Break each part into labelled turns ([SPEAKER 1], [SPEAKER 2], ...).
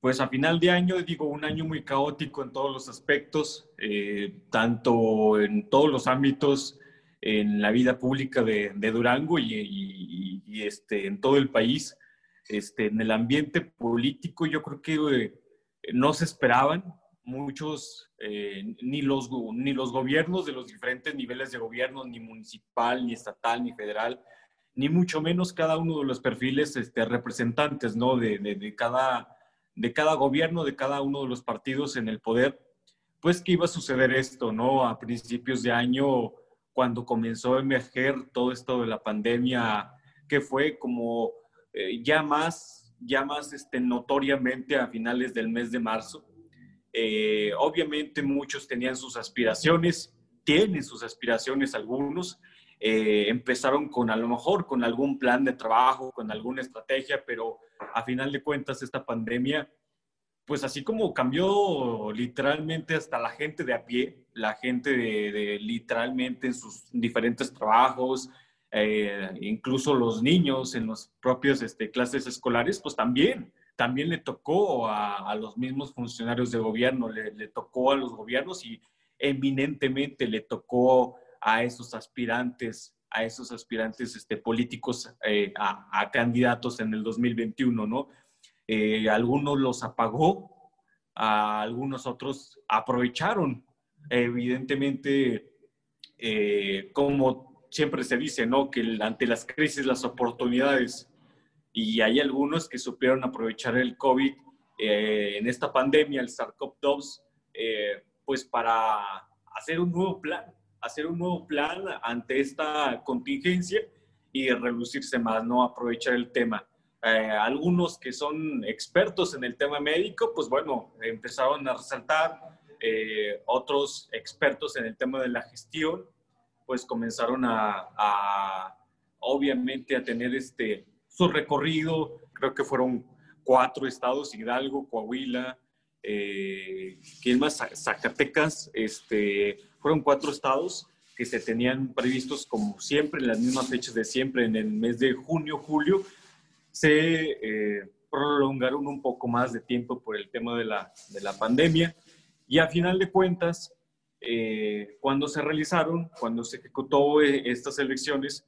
[SPEAKER 1] pues a final de año, digo, un año muy caótico en todos los aspectos, eh, tanto en todos los ámbitos, en la vida pública de, Durango y, este, en todo el país. Este, en el ambiente político yo creo que eh, no se esperaban muchos, eh, ni, los, ni los gobiernos de los diferentes niveles de gobierno, ni municipal, ni estatal, ni federal, ni mucho menos cada uno de los perfiles este, representantes ¿no? de, de, cada, de cada gobierno, de cada uno de los partidos en el poder, pues que iba a suceder esto, ¿no? A principios de año, cuando comenzó a emerger todo esto de la pandemia, que fue como eh, ya más, ya más este, notoriamente a finales del mes de marzo. Eh, obviamente muchos tenían sus aspiraciones, tienen sus aspiraciones algunos, eh, empezaron con a lo mejor con algún plan de trabajo, con alguna estrategia, pero a final de cuentas esta pandemia, pues así como cambió literalmente hasta la gente de a pie, la gente de, literalmente en sus diferentes trabajos, eh, incluso los niños en las propias este, clases escolares, pues también, también le tocó a, los mismos funcionarios de gobierno, le, le, tocó a los gobiernos y eminentemente le tocó a esos aspirantes, a esos aspirantes este, políticos eh, a, candidatos en el 2021, ¿no? Eh, algunos los apagó, algunos otros aprovecharon. Evidentemente, eh, como siempre se dice, ¿no? Que ante las crisis, las oportunidades, y hay algunos que supieron aprovechar el COVID en esta pandemia, el SARS-CoV-2, pues para hacer un nuevo plan, hacer un nuevo plan ante esta contingencia y reducirse más, ¿no? Aprovechar el tema. Eh, algunos que son expertos en el tema médico, pues bueno, empezaron a resaltar, eh, otros expertos en el tema de la gestión, pues comenzaron a, obviamente, a tener este, su recorrido, creo que fueron cuatro estados, Hidalgo, Coahuila, eh, ¿quién más? Zacatecas, este, fueron cuatro estados que se tenían previstos como siempre, en las mismas fechas de siempre, en el mes de junio, julio, se eh, prolongaron un poco más de tiempo por el tema de la, de la pandemia y a final de cuentas, eh, cuando se realizaron, cuando se ejecutó eh, estas elecciones,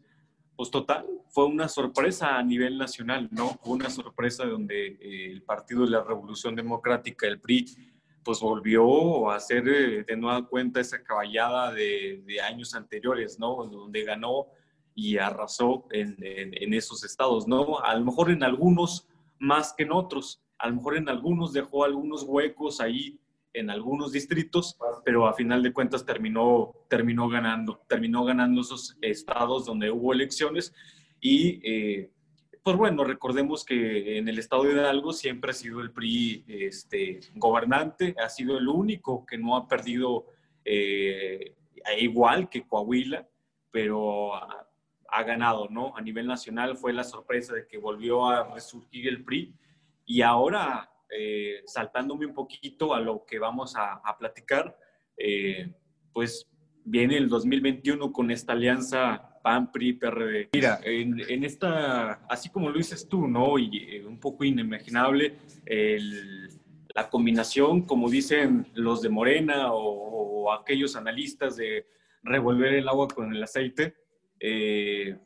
[SPEAKER 1] pues total, fue una sorpresa a nivel nacional, ¿no? Fue una sorpresa donde el Partido de la Revolución Democrática, el PRI, pues volvió a hacer eh, de nueva cuenta esa caballada de, años anteriores, ¿no? Donde ganó y arrasó en, esos estados, ¿no? A lo mejor en algunos más que en otros, a lo mejor en algunos dejó algunos huecos ahí en algunos distritos, pero a final de cuentas terminó, terminó ganando, terminó ganando esos estados donde hubo elecciones y eh, pues bueno, recordemos que en el estado de Hidalgo siempre ha sido el PRI este, gobernante, ha sido el único que no ha perdido, eh, igual que Coahuila, pero ha, ganado, ¿no? A nivel nacional fue la sorpresa de que volvió a resurgir el PRI y ahora, eh, saltándome un poquito a lo que vamos a, platicar, eh, pues viene el 2021 con esta alianza PAN, PRI, PRD. Mira, en, esta, así como lo dices tú, ¿no? Y eh, un poco inimaginable, la combinación, como dicen los de Morena o, aquellos analistas de revolver el agua con el aceite, eh,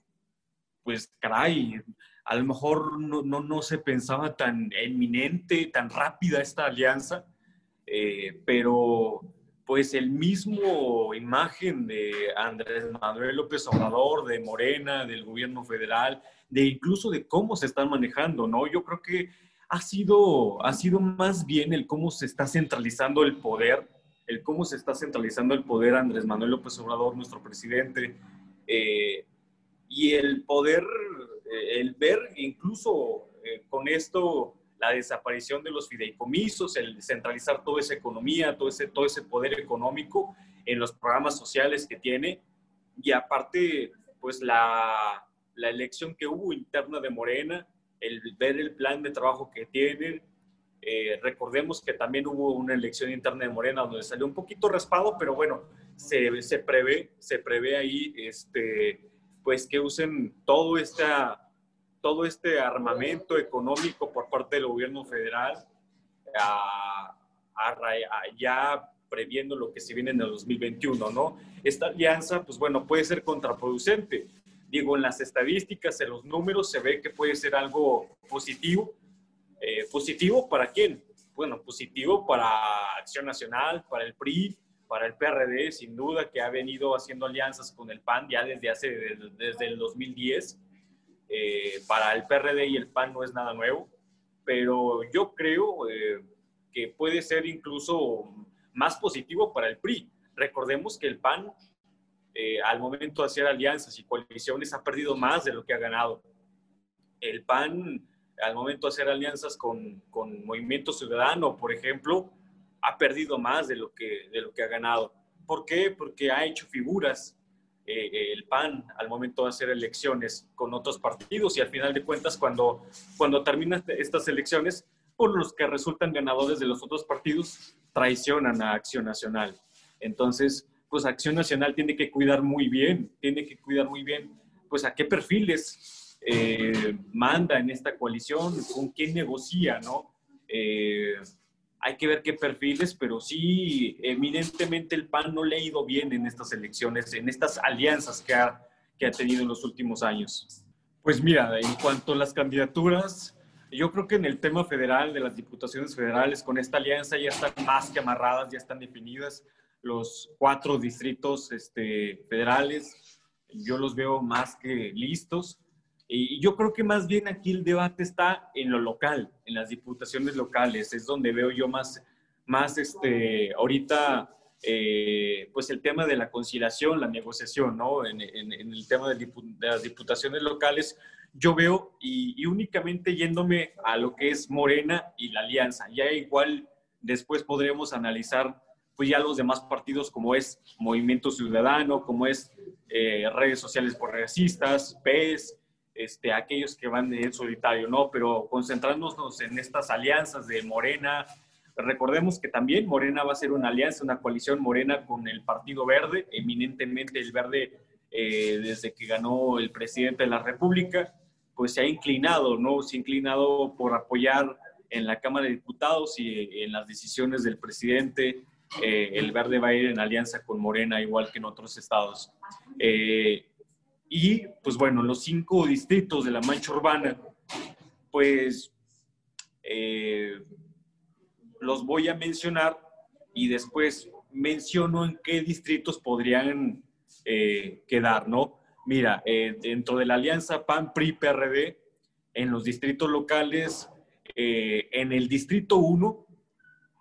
[SPEAKER 1] pues caray, a lo mejor no, no, se pensaba tan eminente, tan rápida esta alianza, eh, pero pues el mismo imagen de Andrés Manuel López Obrador, de Morena, del gobierno federal, de incluso de cómo se están manejando, ¿no? Yo creo que ha sido, ha sido más bien el cómo se está centralizando el poder, el cómo se está centralizando el poder Andrés Manuel López Obrador, nuestro presidente, eh, y el poder, el ver incluso eh, con esto la desaparición de los fideicomisos, el centralizar toda esa economía, todo ese, todo ese poder económico en los programas sociales que tiene. Y aparte, pues la, la elección que hubo interna de Morena, el ver el plan de trabajo que tienen. Eh, recordemos que también hubo una elección interna de Morena donde salió un poquito raspado, pero bueno, se, se prevé, se prevé ahí, este, pues que usen todo esta todo este armamento económico por parte del gobierno federal ya previendo lo que se viene en el 2021, ¿no? Esta alianza, pues bueno, puede ser contraproducente. Digo, en las estadísticas, en los números, se ve que puede ser algo positivo. Eh, ¿Positivo para quién? Bueno, positivo para Acción Nacional, para el PRI, para el PRD, sin duda, que ha venido haciendo alianzas con el PAN ya desde hace, desde el 2010. Eh, para el PRD y el PAN no es nada nuevo, pero yo creo eh, que puede ser incluso más positivo para el PRI. Recordemos que el PAN, eh, al momento de hacer alianzas y coaliciones, ha perdido más de lo que ha ganado. El PAN, al momento de hacer alianzas con, con Movimiento Ciudadano, por ejemplo, ha perdido más de lo que, de lo que ha ganado. ¿Por qué? Porque ha hecho figuras eh, el PAN al momento de hacer elecciones con otros partidos y al final de cuentas cuando, cuando terminan estas elecciones, por los que resultan ganadores de los otros partidos traicionan a Acción Nacional. Entonces, pues Acción Nacional tiene que cuidar muy bien, tiene que cuidar muy bien, pues a qué perfiles eh, manda en esta coalición, con quién negocia, ¿no? Eh, hay que ver qué perfiles, pero sí, evidentemente el PAN no le ha ido bien en estas elecciones, en estas alianzas que ha, que ha tenido en los últimos años. Pues mira, en cuanto a las candidaturas, yo creo que en el tema federal, de las diputaciones federales, con esta alianza ya están más que amarradas, ya están definidas los cuatro distritos este, federales. Yo los veo más que listos. Y yo creo que más bien aquí el debate está en lo local, en las diputaciones locales. Es donde veo yo más, más este, ahorita, eh, pues el tema de la conciliación, la negociación, ¿no? En, el tema de, de las diputaciones locales, yo veo y, únicamente yéndome a lo que es Morena y la Alianza. Ya igual después podremos analizar pues ya los demás partidos como es Movimiento Ciudadano, como es eh, redes sociales progresistas, PES, este, aquellos que van en solitario, ¿no? Pero concentrándonos en estas alianzas de Morena, recordemos que también Morena va a ser una alianza, una coalición Morena con el Partido Verde, eminentemente el Verde eh, desde que ganó el presidente de la República, pues se ha inclinado, ¿no? Se ha inclinado por apoyar en la Cámara de Diputados y en las decisiones del presidente. Eh, el Verde va a ir en alianza con Morena, igual que en otros estados. Eh, y, pues bueno, los cinco distritos de la Mancha Urbana, pues eh, los voy a mencionar y después menciono en qué distritos podrían quedar, ¿no? Mira, eh, dentro de la alianza PAN-PRI-PRD, en los distritos locales, eh, en el distrito 1,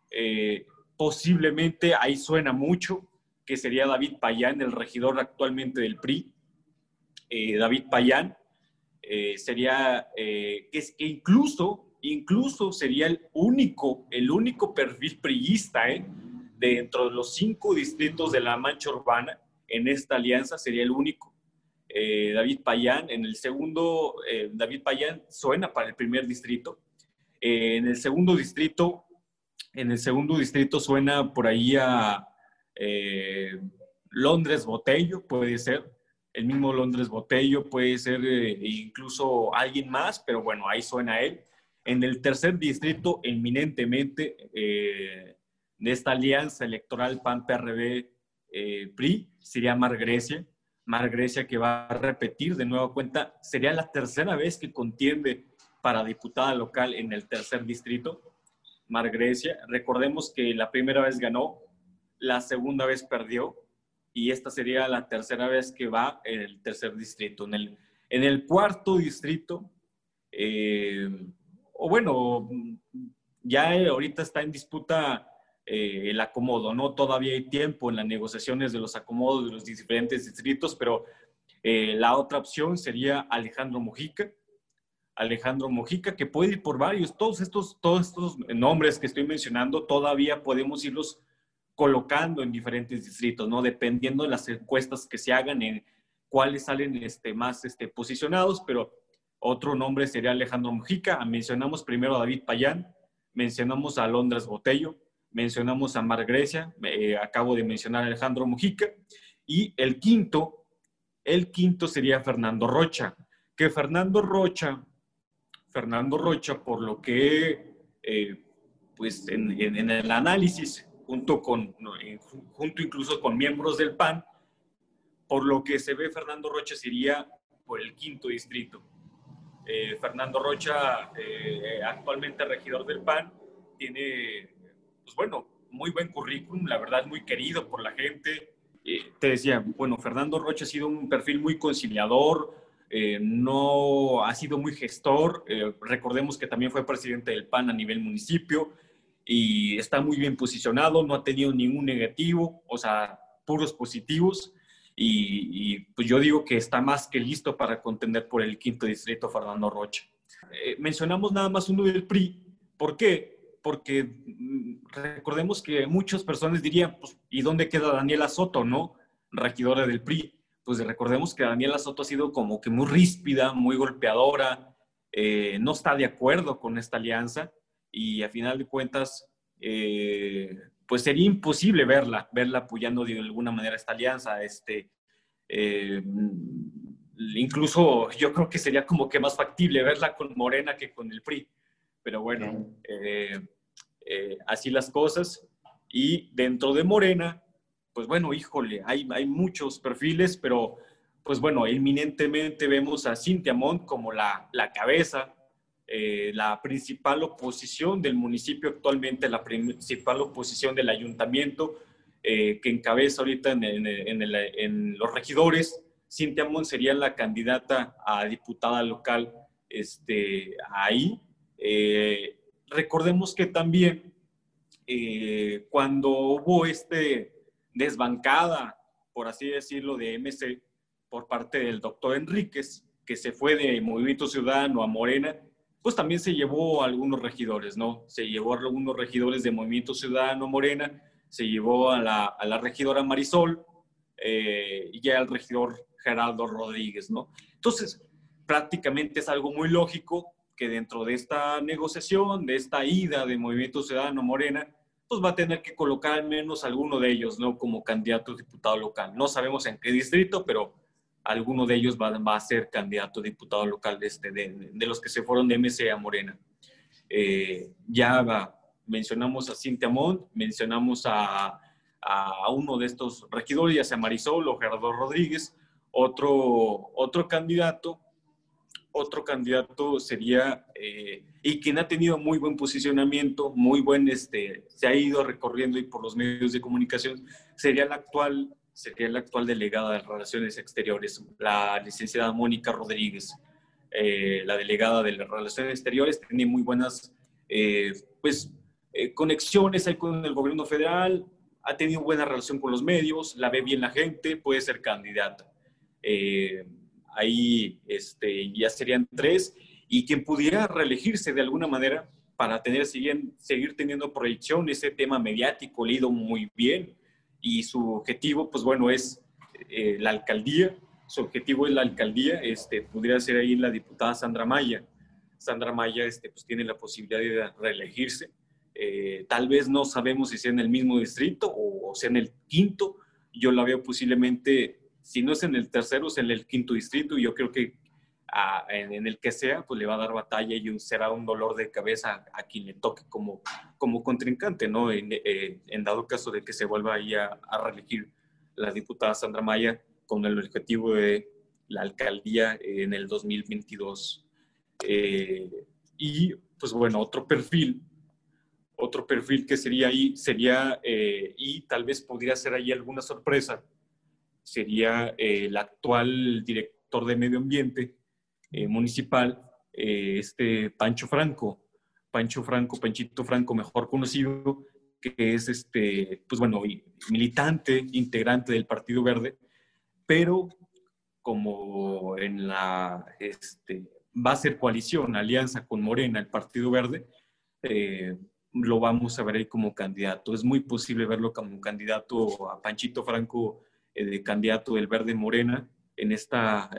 [SPEAKER 1] eh, posiblemente ahí suena mucho, que sería David Payán, el regidor actualmente del PRI. David Payán sería, que, es, que incluso, incluso sería el único, el único perfil priista dentro de los cinco distritos de la Mancha Urbana, en esta alianza sería el único. Eh, David Payán. En el segundo, eh, David Payán suena para el primer distrito. Eh, en el segundo distrito, en el segundo distrito suena por ahí a Londres Botello, puede ser. El mismo Londres Botello, puede ser incluso alguien más, pero bueno, ahí suena él. En el tercer distrito, eminentemente, de esta alianza electoral PAN-PRD-PRI, sería Mar Grecia Mar Grecia, que va a repetir de nueva cuenta, sería la tercera vez que contiende para diputada local en el tercer distrito. Mar Grecia, recordemos que la primera vez ganó, la segunda vez perdió y esta sería la tercera vez que va el tercer distrito. En el, en el cuarto distrito, eh, o bueno, ya ahorita está en disputa eh, el acomodo, ¿no? Todavía hay tiempo en las negociaciones de los acomodos de los diferentes distritos, pero eh, la otra opción sería Alejandro Mojica. Alejandro Mojica, que puede ir por varios, todos estos, todos estos nombres que estoy mencionando, todavía podemos irlos colocando en diferentes distritos, ¿no? Dependiendo de las encuestas que se hagan en cuáles salen este, más este, posicionados, pero otro nombre sería Alejandro Mojica. Mencionamos primero a David Payán, mencionamos a Londres Botello, mencionamos a Mar Grecia, eh, acabo de mencionar a Alejandro Mujica, y el quinto, el quinto sería Fernando Rocha, que Fernando Rocha, Fernando Rocha, por lo que eh, pues en, el análisis, junto, con, junto incluso con miembros del PAN, por lo que se ve Fernando Rocha sería por el quinto distrito. Eh, Fernando Rocha, eh, actualmente regidor del PAN, tiene, pues bueno, muy buen currículum, la verdad muy querido por la gente. Eh, te decía, bueno, Fernando Rocha ha sido un perfil muy conciliador, no ha sido muy gestor. recordemos que también fue presidente del PAN a nivel municipio y está muy bien posicionado, no ha tenido ningún negativo, o sea, puros positivos. Y, pues yo digo que está más que listo para contender por el quinto distrito Fernando Rocha. Eh, mencionamos nada más uno del PRI. ¿Por qué? Porque mm, recordemos que muchas personas dirían, pues, ¿y dónde queda Daniela Soto, no? Regidora del PRI. Pues recordemos que Daniela Soto ha sido como que muy ríspida, muy golpeadora, eh, no está de acuerdo con esta alianza y a final de cuentas, eh, pues sería imposible verla, verla apoyando de alguna manera esta alianza. Este, eh, incluso yo creo que sería como que más factible verla con Morena que con el PRI. Pero bueno, eh, así las cosas. Y dentro de Morena, pues bueno, híjole, hay, hay muchos perfiles, pero pues bueno, eminentemente vemos a Cintia Montt como la, la cabeza, eh, la principal oposición del municipio actualmente, la principal oposición del ayuntamiento eh, que encabeza ahorita en, los regidores. Cintia Mon sería la candidata a diputada local este, ahí. Eh, recordemos que también cuando hubo este desbancada, por así decirlo, de MC por parte del doctor Enríquez, que se fue de Movimiento Ciudadano a Morena, pues también se llevó a algunos regidores, ¿no? Se llevó a algunos regidores de Movimiento Ciudadano Morena, se llevó a la, a la regidora Marisol eh, y al regidor Geraldo Rodríguez, ¿no? Entonces, prácticamente es algo muy lógico que dentro de esta negociación, de esta ida de Movimiento Ciudadano Morena, pues va a tener que colocar al menos alguno de ellos, ¿no? Como candidato a diputado local. No sabemos en qué distrito, pero alguno de ellos va, a ser candidato a diputado local de, este, los que se fueron de MC a Morena. Eh, ya mencionamos a Cintia Montt, mencionamos a, uno de estos regidores, ya sea Marisol o Gerardo Rodríguez. Otro, otro candidato, otro candidato sería, eh, y quien ha tenido muy buen posicionamiento, muy buen, este, se ha ido recorriendo y por los medios de comunicación, sería el actual sería la actual delegada de Relaciones Exteriores, la licenciada Mónica Rodríguez. Eh, la delegada de Relaciones Exteriores tiene muy buenas eh, pues, eh, conexiones ahí con el gobierno federal, ha tenido buena relación con los medios, la ve bien la gente, puede ser candidata. ahí este, ya serían tres y quien pudiera reelegirse de alguna manera para tener, seguir, seguir teniendo proyección, ese tema mediático leído muy bien, y su objetivo, pues bueno, es eh, la alcaldía. Su objetivo es la alcaldía. Este, pudiera ser ahí la diputada Sandra Maya. Sandra Maya este, pues tiene la posibilidad de reelegirse. Eh, tal vez no sabemos si sea en el mismo distrito o, sea en el quinto. Yo la veo posiblemente, si no es en el tercero, es en el quinto distrito. Y yo creo que en, el que sea, pues le va a dar batalla y será un dolor de cabeza a, quien le toque como, como contrincante, ¿no? En, eh, dado caso de que se vuelva ahí a, reelegir la diputada Sandra Maya con el objetivo de la alcaldía en el 2022. Eh, y pues bueno, otro perfil, otro perfil que sería ahí, sería, eh, y tal vez podría ser ahí alguna sorpresa, sería el actual director de medio ambiente, eh, municipal, eh, este Pancho Franco, Pancho Franco, Panchito Franco, mejor conocido, que es este, pues bueno, militante, integrante del Partido Verde, pero como en la, este, va a ser coalición, alianza con Morena, el Partido Verde, eh, lo vamos a ver ahí como candidato. Es muy posible verlo como candidato a Panchito Franco, de candidato del Verde Morena, en esta,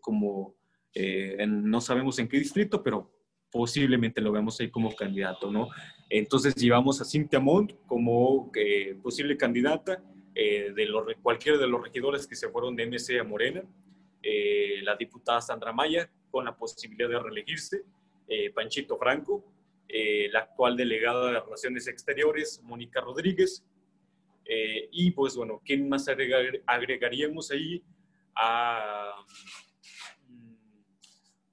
[SPEAKER 1] como eh, no sabemos en qué distrito, pero posiblemente lo vemos ahí como candidato, ¿no? Entonces llevamos a Cintia Montt como eh, posible candidata eh, de los, cualquiera de los regidores que se fueron de MC a Morena, la diputada Sandra Maya con la posibilidad de reelegirse, Panchito Franco, eh, la actual delegada de Relaciones Exteriores, Mónica Rodríguez. Eh, y pues bueno, ¿quién más agregaríamos ahí? Ah, mm,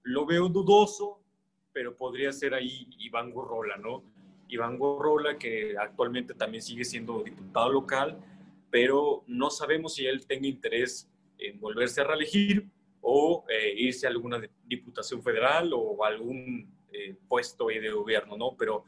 [SPEAKER 1] lo veo dudoso, pero podría ser ahí Iván Gorrola, ¿no? Iván Gorrola, que actualmente también sigue siendo diputado local, pero no sabemos si él tenga interés en volverse a reelegir o eh, irse a alguna diputación federal o algún eh, puesto de gobierno, ¿no? Pero